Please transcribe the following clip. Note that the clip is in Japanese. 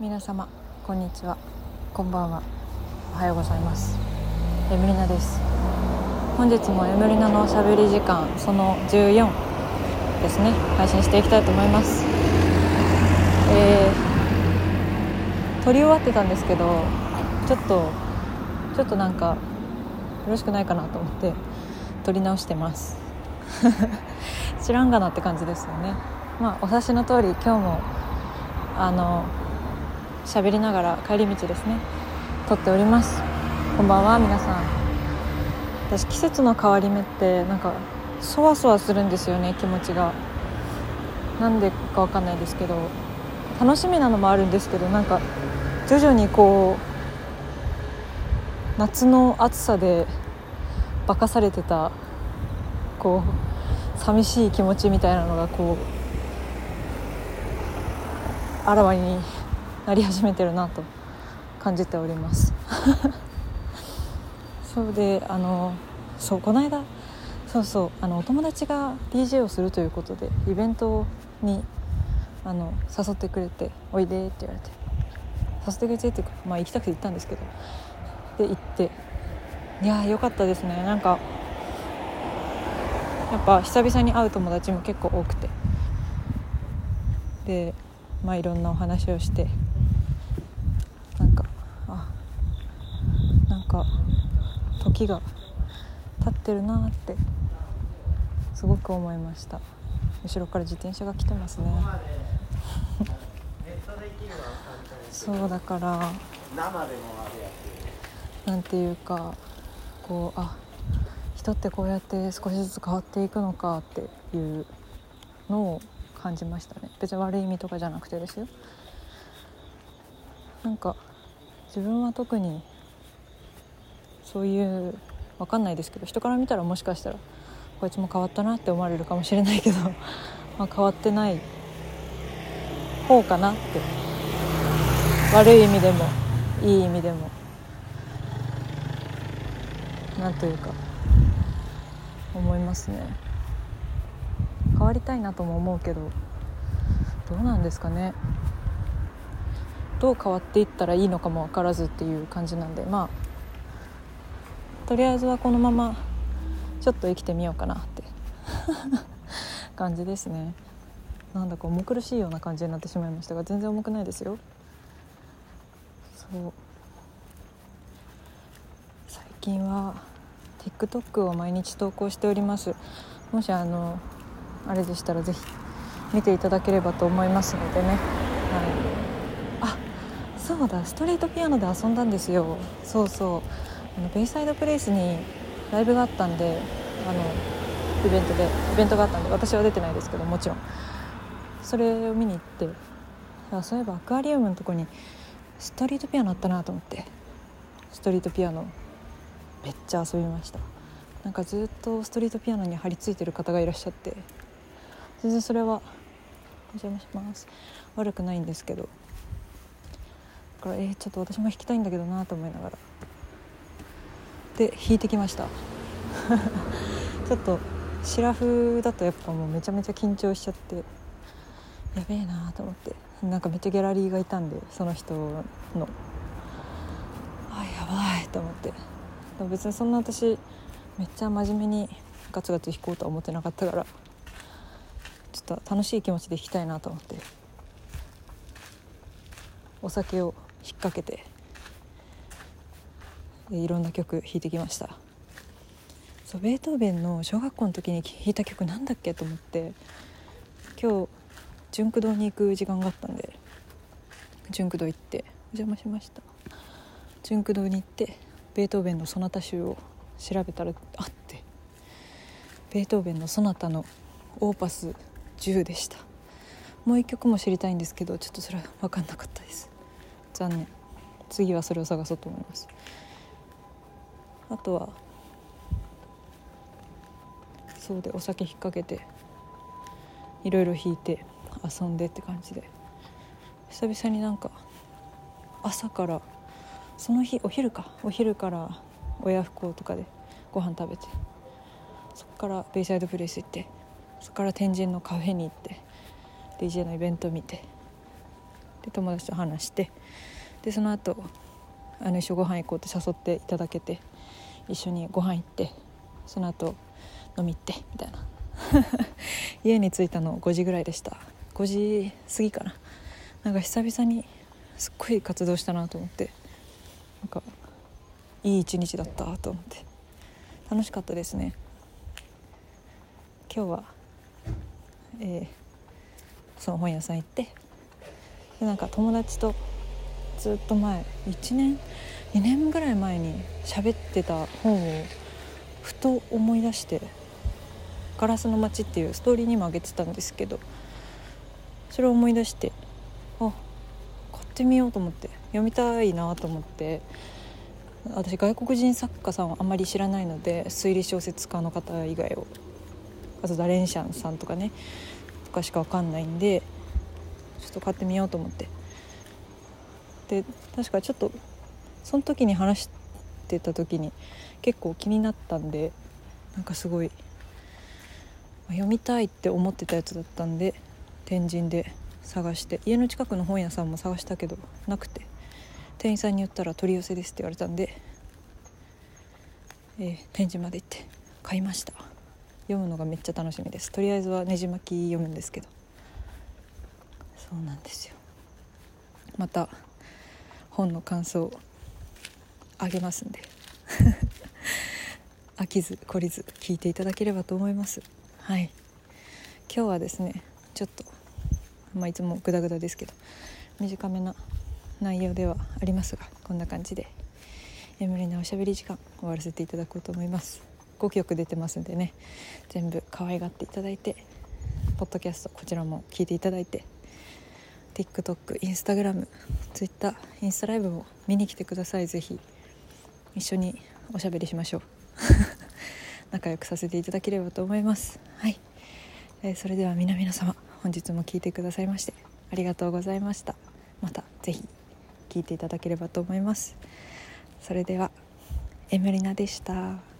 皆様こんにちは。こんばんは。おはようございます。エムリナです。本日もエムリナのしゃべり時間その14ですね。配信していきたいと思います。えー、撮り終わってたんですけどちょっとちょっとなんかよろしくないかなと思って撮り直してます。知らんがなって感じですよね。まあお察しの通り今日もあの喋りながら帰り道ですね。撮っております。こんばんは皆さん。私季節の変わり目ってなんかそわそわするんですよね気持ちが。なんでかわかんないですけど。楽しみなのもあるんですけどなんか徐々にこう夏の暑さで化かされてたこう寂しい気持ちみたいなのがこうあらわになり始めてるなと感じております。そうであのそうこの間そうそうあのお友達が DJ をするということでイベントにあの誘ってくれて「おいで」って言われて。誘ってくれてっていうか、まあ、行きたくて行ったんですけど。で行って。いやーよかったですね。なんかやっぱ久々に会う友達も結構多くて。でまあいろんなお話をして。か時が経ってるなってすごく思いました。後ろから自転車が来てますね。そうだからなんていうかこうあ人ってこうやって少しずつ変わっていくのかっていうのを感じましたね。別に悪い意味とかじゃなくてですよ。なんか自分は特にそういう分かんないですけど人から見たらもしかしたらこいつも変わったなって思われるかもしれないけど まあ変わってない方かなって。悪い意味でもいい意味でも。なんというか思いますね。変わりたいなとも思うけどどうなんですかね。どう変わっていったらいいのかも分からずっていう感じなんでまあとりあえずはこのままちょっと生きてみようかなって 感じですね。なんだか重苦しいような感じになってしまいましたが全然重くないですよ。そう。最近は TikTok を毎日投稿しております。もしあのあれでしたら是非見ていただければと思いますのでね、はい、あそうだ。ストリートピアノで遊んだんですよ。そうそう。あのベイサイドプレイスにライブがあったんであのイベントでイベントがあったんで私は出てないですけどもちろん。それを見に行ってあそういえばアクアリウムのとこにストリートピアノあったなと思って。ストリートピアノめっちゃ遊びました。なんかずっとストリートピアノに張り付いてる方がいらっしゃって。全然それはお邪魔します。悪くないんですけど。だからえー、ちょっと私も弾きたいんだけどなと思いながら。で引いてきました。ちょっとシラフだとやっぱもうめちゃめちゃ緊張しちゃってやべえなと思って。なんかめっちゃギャラリーがいたんでその人の。あやばいと思って。でも別にそんな私めっちゃ真面目にガツガツ弾こうとは思ってなかったからちょっと楽しい気持ちで弾きたいなと思ってお酒を引っ掛けていろんな曲弾いてきました。そうベートーベンの小学校の時に弾いた曲なんだっけと思って今日純駆堂に行く時間があったんで純駆堂行ってお邪魔しました。純駆堂に行ってベートーベンのソナタ集を調べたらあってベートーベンのソナタのオーパス10でした。もう一曲も知りたいんですけどちょっとそれは分かんなかったです。残念。次はそれを探そうと思います。あとはそうでお酒引っ掛けていろいろ引いて遊んでって感じで。久々になんか朝からその日お昼か。お昼から親不孝とかでご飯食べてそこからベイサイドプレイス行ってそこから天神のカフェに行って DJ のイベント見てで友達と話してでその後あの一緒ご飯行こうって誘っていただけて一緒にご飯行ってその後飲み行ってみたいな。家に着いたの5時ぐらいでした。5時過ぎかな。なんか久々にすっごい活動したなと思ってなんかいい一日だったと思って。楽しかったですね。今日は、えー、その本屋さん行ってでなんか友達とずっと前1年2年ぐらい前に喋ってた本をふと思い出して「ガラスの街」っていうストーリーにもあげてたんですけどそれを思い出してあ買ってみようと思って読みたいなと思って私外国人作家さんはあんまり知らないので推理小説家の方以外をあとダレンシャンさんとかねとかしか分かんないんでちょっと買ってみようと思ってで確かちょっとその時に話してた時に結構気になったんでなんかすごい読みたいって思ってたやつだったんで天神で探して家の近くの本屋さんも探したけどなくて店員さんに言ったら取り寄せですって言われたんで、えー、天神まで行って買いました。読むのがめっちゃ楽しみです。とりあえずはねじ巻き読むんですけど。そうなんですよ。また本の感想あげますんで。飽きず懲りず聞いていただければと思います。はい。今日はですねちょっとまあいつもグダグダですけど短めな内容ではありますがこんな感じで無理なおしゃべり時間終わらせていただこうと思います。5曲出てますんでね全部可愛がっていただいてポッドキャストこちらも聞いていただいて TikTok、Instagram、Twitter、インスタライブも見に来てください。ぜひ一緒におしゃべりしましょう。仲良くさせていただければと思います。はい、えー、それでは皆々様本日も聞いてくださいましてありがとうございました。また是非聞いていただければと思います。それではエムリナでした。